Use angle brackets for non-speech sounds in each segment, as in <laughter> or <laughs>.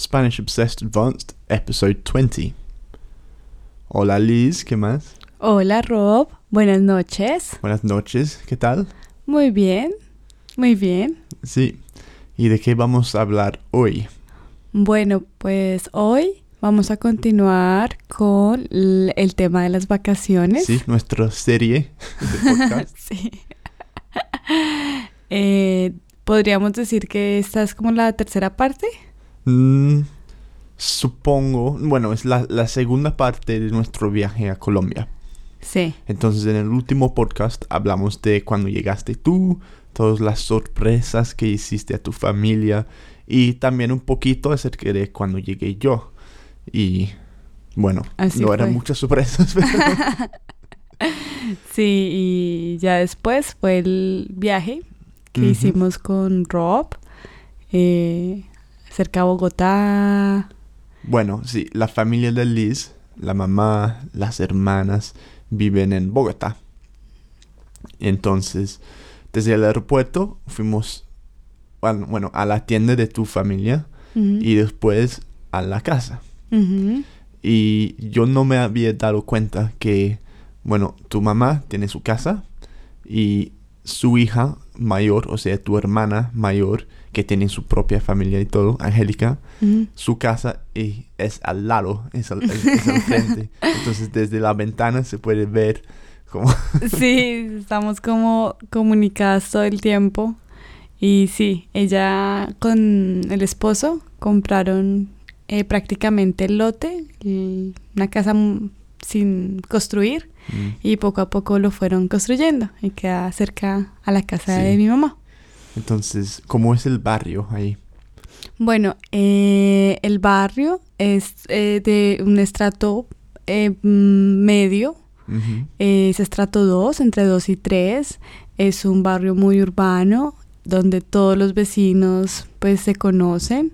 Spanish Obsessed Advanced, episode 20. Hola Liz, ¿qué más? Hola Rob, buenas noches. Buenas noches, ¿qué tal? Muy bien, muy bien. Sí, ¿y de qué vamos a hablar hoy? Bueno, pues hoy vamos a continuar con el tema de las vacaciones. Sí, nuestra serie de <laughs> podcast. Sí. <laughs> Eh, Podríamos decir que esta es como la tercera parte. Mm, supongo, bueno, es la, la segunda parte de nuestro viaje a Colombia. Sí, Entonces, en el último podcast hablamos de cuando llegaste tú, todas las sorpresas que hiciste a tu familia y también un poquito acerca de cuando llegué yo. Y bueno, Así no eran muchas sorpresas, <laughs> pero sí, y ya después fue el viaje que hicimos con Rob eh, cerca a Bogotá. bueno, sí, la familia de Liz, la mamá, las hermanas viven en Bogotá. Entonces, desde el aeropuerto fuimos, bueno, bueno, a la tienda de tu familia y después a la casa. Y yo no me había dado cuenta que, bueno, tu mamá tiene su casa y su hija mayor, o sea, tu hermana mayor, que tiene su propia familia y todo, Angélica, su casa y es al lado, es al, es- es al frente. <laughs> Entonces desde la ventana se puede ver como... <laughs> Sí, estamos como comunicadas todo el tiempo. Y sí, ella con el esposo compraron eh, prácticamente el lote, el- una casa sin construir, Mm, y poco a poco lo fueron construyendo y queda cerca a la casa Sí. de mi mamá. Entonces, ¿cómo es el barrio ahí? Bueno, eh, el barrio es eh, de un estrato eh, medio, Ujú, Es estrato 2, entre 2 y 3. Es un barrio muy urbano donde todos los vecinos pues se conocen.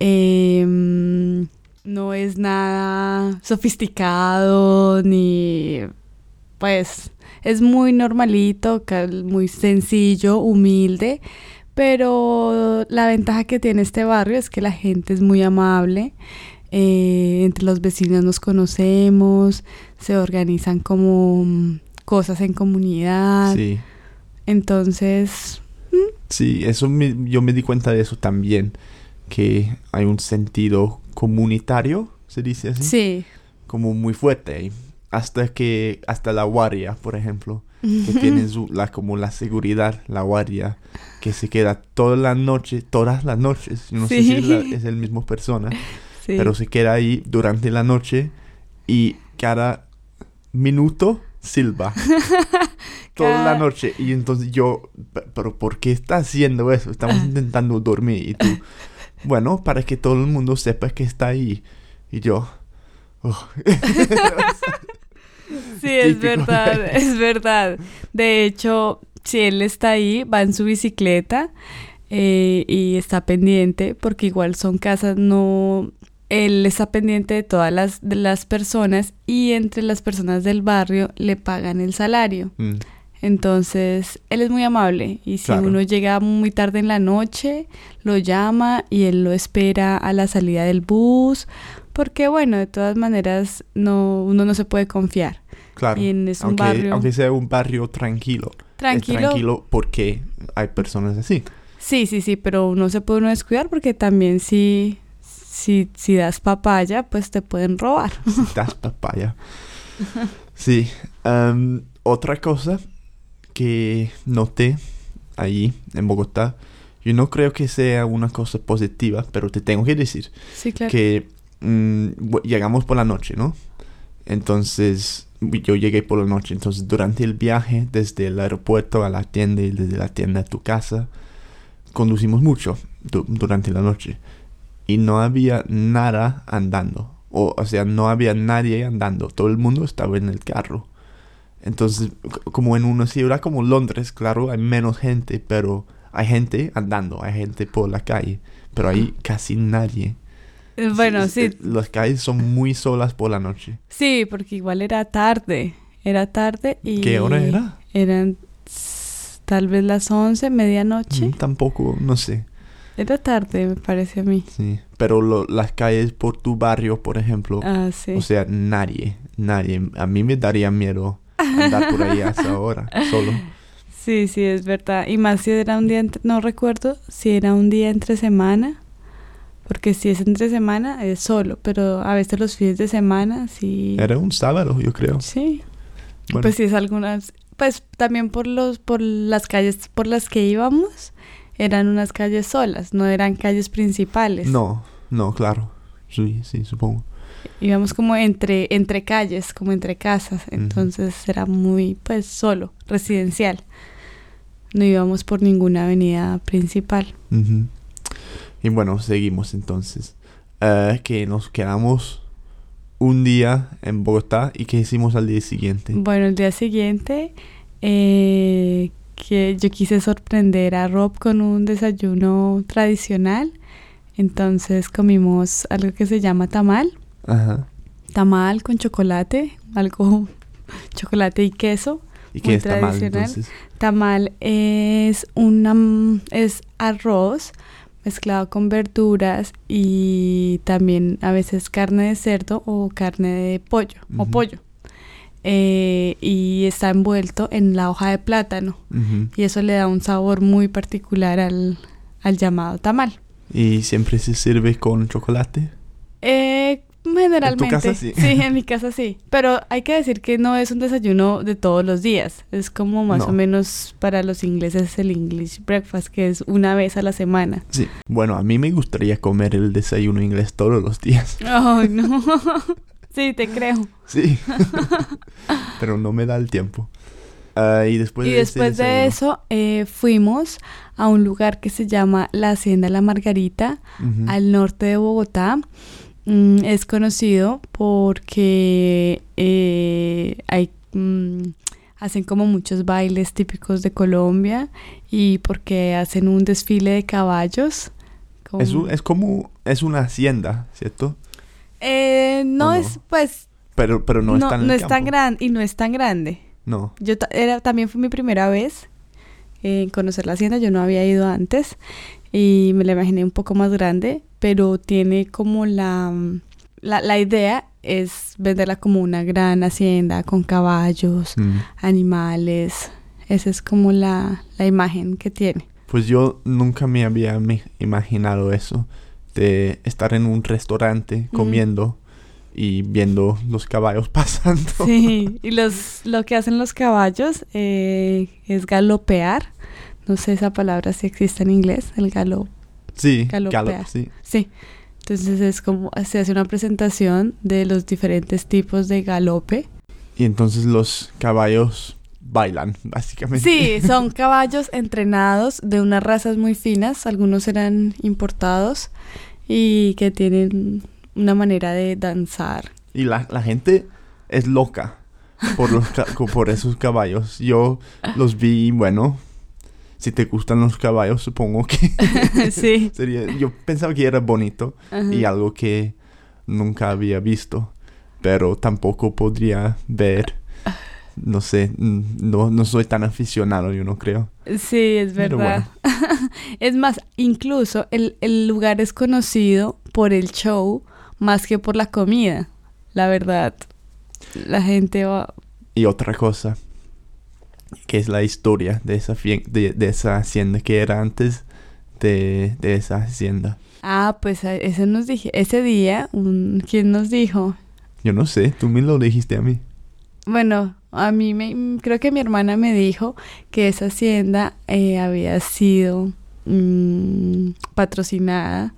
Em, no es nada sofisticado ni pues es muy normalito, muy sencillo, humilde. Pero la ventaja que tiene este barrio es que la gente es muy amable. eh, entre los vecinos nos conocemos, se organizan como mm, cosas en comunidad. Sí, Entonces, sí, eso me- yo me di cuenta de eso también, que hay un sentido comunitario, se dice así. sí. como muy fuerte. Hasta que, hasta la guardia, por ejemplo, que <laughs> tiene su- la, como la seguridad, la guardia, que se queda toda la noche, todas las noches, no sé si es, la- Sí. es el mismo persona, <laughs> Sí. pero se queda ahí durante la noche y cada minuto silba. <laughs> toda la noche. Y entonces yo, "Pe- pero ¿por qué está haciendo eso? Estamos Ah. intentando dormir y tú, bueno, para que todo el mundo sepa que está ahí. Y yo, "Oh". Sí, es verdad, <laughs> es verdad. De hecho, si él está ahí, va en su bicicleta eh, y está pendiente, porque igual son casas, no... Él está pendiente de todas las, de las personas y entre las personas del barrio le pagan el salario. Mm, Entonces, él es muy amable y si Claro. uno llega muy tarde en la noche, lo llama y él lo espera a la salida del bus, porque bueno, de todas maneras no uno no se puede confiar. Claro. Es un aunque, barrio- aunque sea un barrio tranquilo. Es Tranquilo. tranquilo porque hay personas así. Sí, sí, sí, pero uno se puede uno descuidar porque también si si si das papaya, pues te pueden robar. <laughs> Si das papaya. <laughs> Sí. em, otra cosa que noté allí en Bogotá, yo no creo que sea una cosa positiva, pero te tengo que decir Sí, claro. que mm, llegamos por la noche, ¿no? Entonces, yo llegué por la noche. Entonces, durante el viaje, desde el aeropuerto a la tienda y desde la tienda a tu casa, conducimos mucho du- durante la noche. Y no había nada andando. O, o sea, no había nadie andando. Todo el mundo estaba en el carro. Entonces, como en una ciudad como Londres, claro, hay menos gente, pero hay gente andando, hay gente por la calle. Pero hay casi nadie. Bueno, sí, Las calles son muy solas por la noche. sí, porque igual era tarde. Era tarde y ¿Qué hora era? Eran tal vez las 11, medianoche. Mm, tampoco, no sé. Era tarde, me parece a mí. Sí. Pero lo- las calles por tu barrio, por ejemplo, Ah, sí. o sea, nadie, nadie. A mí me daría miedo andar por ahí a <laughs> esa hora, solo. Sí, sí, es verdad. Y más si era un día, entre- no recuerdo si era un día entre semana, porque si es entre semana es solo, pero a veces los fines de semana sí. Era un sábado, yo creo. Sí. Bueno, Pues sí es algunas, pues también por los, por las calles por las que íbamos, eran unas calles solas, no eran calles principales. no, no, claro. Sí, sí, supongo. Íbamos como entre, entre calles, como entre casas, entonces era muy, pues, solo, residencial. No íbamos por ninguna avenida principal. Ujú. Y bueno, seguimos entonces. Eh, que nos quedamos un día en Bogotá y que hicimos al día siguiente. Bueno, el día siguiente, eh, que yo quise sorprender a Rob con un desayuno tradicional, entonces comimos algo que se llama tamal, Ajá. tamal con chocolate, algo <laughs> chocolate y queso. ¿Y qué Muy mal tradicional. entonces? Tamal es una es arroz mezclado con verduras y también a veces carne de cerdo o carne de pollo o pollo. Eh, y está envuelto en la hoja de plátano y eso le da un sabor muy particular al, al llamado tamal. ¿Y siempre se sirve con chocolate? Eh, generalmente. casa sí? en mi <laughs> casa sí. Pero hay que decir que no es un desayuno de todos los días. Es como más No. o menos para los ingleses el English breakfast, que es una vez a la semana. Sí. Bueno, a mí me gustaría comer el desayuno inglés todos los días. <laughs> Ay, no. <laughs> sí, te creo. Sí. Pero no me da el tiempo. Ah, y después y de después de eso eh, fuimos a un lugar que se llama la Hacienda La Margarita, Ujú. al norte de Bogotá. Mm, es conocido porque eh, hay, mm, hacen como muchos bailes típicos de Colombia y porque hacen un desfile de caballos. como- Es, un- es como... Es una hacienda, ¿cierto? Eh, no, es pues Pero, pero no, no, está en el no es tan grande y no es tan grande. No. Yo era, también fue mi primera vez en conocer la hacienda, yo no había ido antes y me la imaginé un poco más grande, pero tiene como la, mm, la, la idea es venderla como una gran hacienda con caballos, Mm. animales, esa es como la, la imagen que tiene. Pues yo nunca me había me- imaginado eso. De estar en un restaurante comiendo y viendo los caballos <laughs> pasando. Sí, y los, lo que hacen los caballos eh, es galopear, no sé esa palabra si existe en inglés, el galo, Sí, galop, sí. Sí, entonces es como se hace una presentación de los diferentes tipos de galope. Y entonces los caballos bailan, básicamente. Sí, <laughs> son caballos entrenados de unas razas muy finas, algunos eran importados y que tienen una manera de danzar. Y la, la gente es loca por, los por esos caballos. Yo los vi, bueno, si te gustan los caballos, supongo que <laughs> sí. <laughs> sería... Yo pensaba que era bonito ajá. y algo que nunca había visto, pero tampoco podría ver. No sé, no, no soy tan aficionado, yo no creo. Sí, es verdad. <laughs> es más, incluso el, el lugar es conocido por el show más que por la comida. La verdad, la gente va... Y otra cosa, que es la historia de esa, de, de esa hacienda que era antes de, de esa hacienda. Ah, pues a- ese nos dije, ese día, un, ¿quién nos dijo? Yo no sé, tú me lo dijiste a mí. Bueno, a mí me, creo que mi hermana me dijo que esa hacienda eh, había sido mm, patrocinada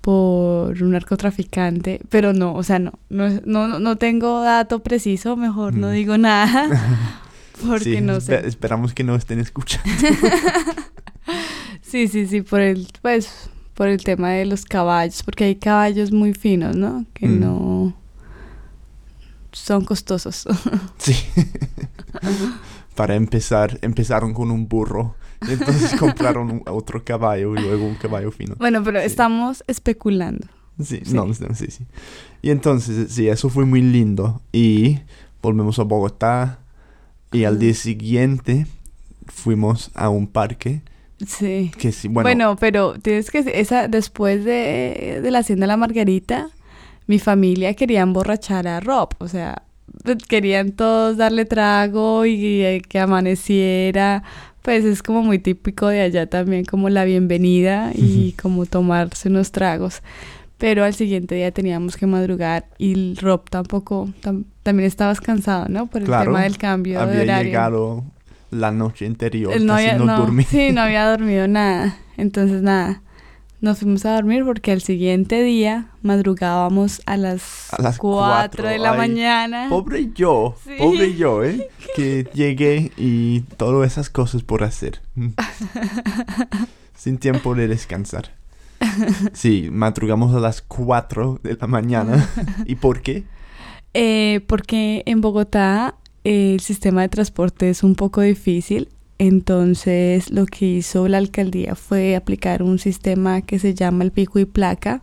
por un narcotraficante, pero no, o sea, no, no, no, no tengo dato preciso, mejor no Mm. digo nada, <laughs> porque Sí, no espe- sé. Esperamos que no estén escuchando. <laughs> Sí, sí, sí, por el, pues, por el tema de los caballos, porque hay caballos muy finos, ¿no? Que Mm. no son costosos. <laughs> Sí. Para empezar, empezaron con un burro. y Entonces <laughs> compraron un- otro caballo y luego un caballo fino. bueno, pero Sí. estamos especulando. Sí, no, sí, sí. Y entonces, sí, eso fue muy lindo. Y volvemos a Bogotá. Y al día siguiente fuimos a un parque Sí. Que sí, bueno, Bueno, pero tienes que esa después de, de la hacienda La Margarita, mi familia quería emborrachar a Rob, o sea, querían todos darle trago y, eh, que amaneciera, pues es como muy típico de allá también como la bienvenida y como tomarse unos tragos. Pero al siguiente día teníamos que madrugar y Rob tampoco, tam- también estabas cansado, ¿no? Por el Claro, tema del cambio de había horario. llegado la noche anterior, no casi había, no, dormí. Sí, no había <laughs> dormido nada. Entonces, nada. Nos fuimos a dormir porque al siguiente día madrugábamos a las, A las 4 cuatro, de la ay, mañana. Pobre yo, Sí. pobre yo, ¿eh? <laughs> Que llegué y todas esas cosas por hacer. <laughs> Sin tiempo de descansar. <laughs> Sí, madrugamos a las 4 de la mañana. <laughs> ¿Y por qué? Eh, porque en Bogotá eh, el sistema de transporte es un poco difícil. Entonces, lo que hizo la alcaldía fue aplicar un sistema que se llama el pico y placa,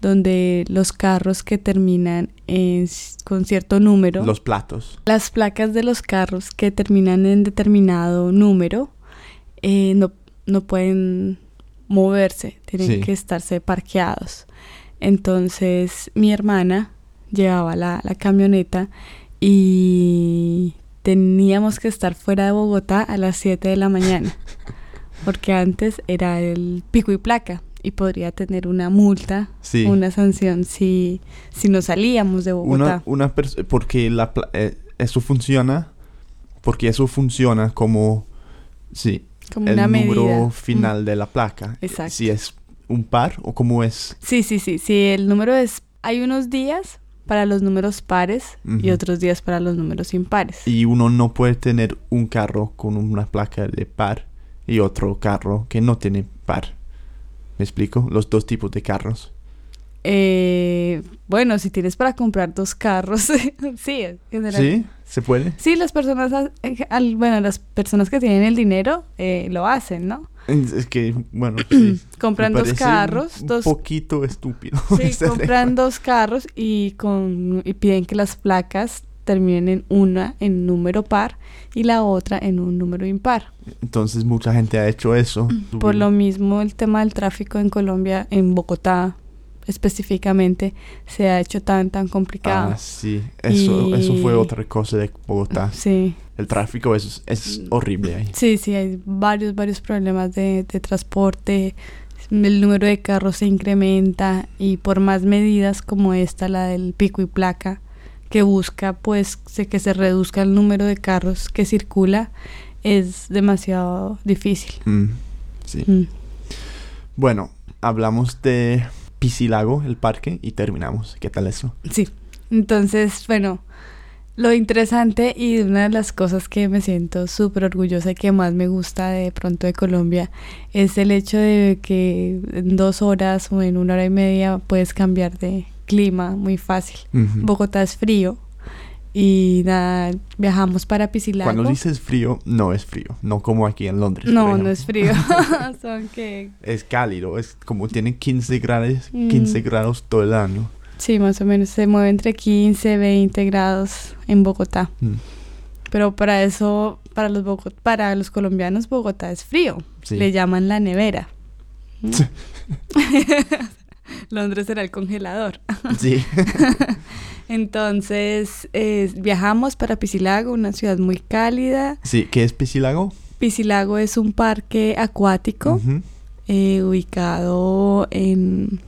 donde los carros que terminan en con cierto número Los platos. Las placas de los carros que terminan en determinado número eh, no, no pueden moverse, tienen Sí. que estarse parqueados. Entonces mi hermana llevaba la, la camioneta y teníamos que estar fuera de Bogotá a las 7 de la mañana, <laughs> porque antes era el pico y placa y podría tener una multa, Sí. una sanción si, si no salíamos de Bogotá. Una, una porque la, pla- eh, eso funciona, porque eso funciona como, sí, como el una número medida. Mm. final de la placa. Exacto. Si es un par o como es. Sí, sí, sí, sí, el número es... Hay unos días para los números pares y otros días para los números impares. Y uno no puede tener un carro con una placa de par y otro carro que no tiene par. ¿Me explico? Los dos tipos de carros. Eh, bueno, si tienes para comprar dos carros, <laughs> sí, en general. ¿Sí? ¿Se puede? Sí, las personas, ha- eh, al- bueno, las personas que tienen el dinero eh, lo hacen, ¿no? Es que, bueno, <clears throat> sí. Compran dos carros, un dos, poquito estúpido. sí, <laughs> compran dos carros y con y piden que las placas terminen en una en número par y la otra en un número impar. Entonces mucha gente ha hecho eso. Por lo mismo, el tema del tráfico en Colombia, en Bogotá específicamente, se ha hecho tan, tan complicado. Ah, sí. Eso, eso fue otra cosa de Bogotá. Sí, El tráfico es, es horrible ahí. sí, sí, hay varios, varios problemas de, de transporte. El número de carros se incrementa y por más medidas como esta, la del pico y placa, que busca pues que se reduzca el número de carros que circula, es demasiado difícil. Mm, sí. Mm. Bueno, hablamos de Piscilago, el parque, y terminamos. ¿Qué tal eso? Sí, entonces, bueno, lo interesante y una de las cosas que me siento súper orgullosa y que más me gusta de pronto de Colombia es el hecho de que en dos horas o en una hora y media puedes cambiar de clima muy fácil. Bogotá es frío y nada, viajamos para Piscilago. Cuando dices frío, no es frío. No como aquí en Londres. no, no es frío, <laughs> <laughs> son que Es cálido. Es como tiene 15 grados, Mm. 15 grados todo el año. sí, más o menos se mueve entre 15 20 grados en Bogotá. Mm, Pero para eso, para los, Bogo- para los colombianos, Bogotá es frío. Sí. Le llaman la nevera. <laughs> ¿Mm? <laughs> Londres será el congelador. <laughs> Sí. <laughs> Entonces, eh, viajamos para Piscilago, una ciudad muy cálida. sí. ¿Qué es Piscilago? Piscilago es un parque acuático eh, ubicado en,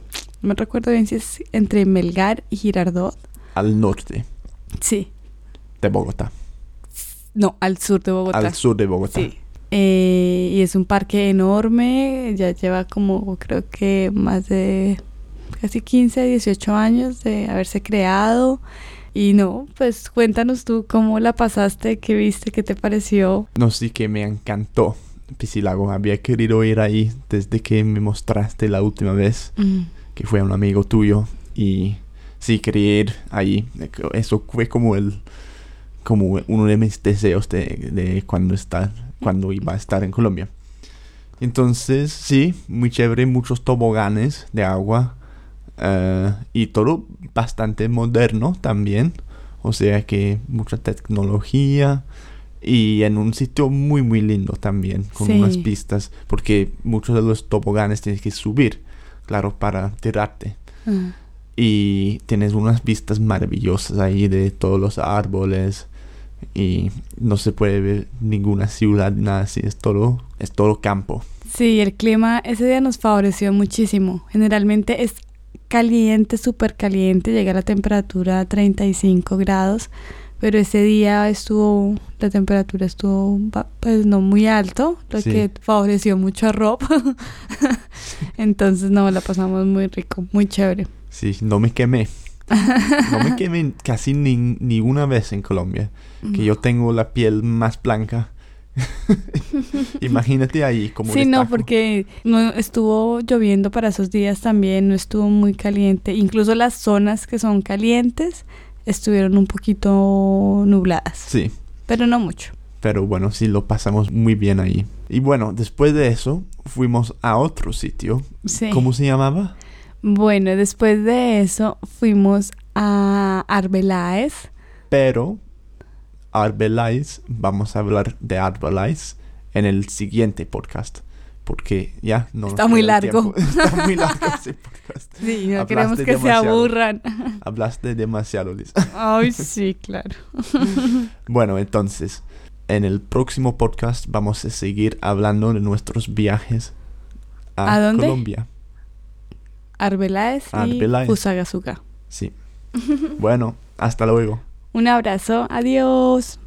no me recuerdo bien si es entre Melgar y Girardot. Al norte Sí, de Bogotá. no, al sur de Bogotá. Al sur de Bogotá. Sí. Eh, y es un parque enorme, ya lleva como creo que más de casi 15, 18 años de haberse creado. Y no, pues cuéntanos tú cómo la pasaste, qué viste, qué te pareció. No, sí que me encantó Piscilago. Había querido ir ahí desde que me mostraste la última vez, Mm, que fue un amigo tuyo. Y sí, quería ir ahí. Eso fue como el como uno de mis deseos de, de cuando está, cuando iba a estar en Colombia. Entonces, sí, muy chévere, muchos toboganes de agua. Eh, y todo bastante moderno también. O sea que mucha tecnología. Y en un sitio muy, muy lindo también, con Sí. unas pistas, porque muchos de los toboganes tienes que subir, claro, para tirarte. Ah, Y tienes unas vistas maravillosas ahí de todos los árboles y no se puede ver ninguna ciudad, nada así, es todo, es todo campo. Sí, el clima ese día nos favoreció muchísimo. Generalmente es caliente, súper caliente, llega la temperatura a 35 grados, pero ese día estuvo, la temperatura estuvo pues no muy alto, lo Sí. que favoreció mucho a Rob. <laughs> Entonces no, la pasamos muy rico, muy chévere. Sí, no me quemé. No me quemé casi ni, ni una vez en Colombia, que yo <laughs> tengo la piel más blanca. <laughs> Imagínate ahí como Sí, un no, porque no estuvo lloviendo para esos días también, no estuvo muy caliente. Incluso las zonas que son calientes estuvieron un poquito nubladas, Sí, pero no mucho. pero bueno, sí lo pasamos muy bien ahí. Y bueno, después de eso fuimos a otro sitio. Sí. ¿Cómo se llamaba? Bueno, después de eso fuimos a Arbeláez. Pero Arbeláez, vamos a hablar de Arbeláez en el siguiente podcast. Porque ya no <laughs> Está muy largo. Está muy largo <laughs> ese podcast. Sí, no Hablaste queremos que se aburran. Hablaste demasiado, Liz. Ay, <laughs> sí, claro. Bueno, entonces, en el próximo podcast vamos a seguir hablando de nuestros viajes a, ¿A dónde? Colombia. Arbeláez y. Sí. bueno, hasta luego. Un abrazo, adiós.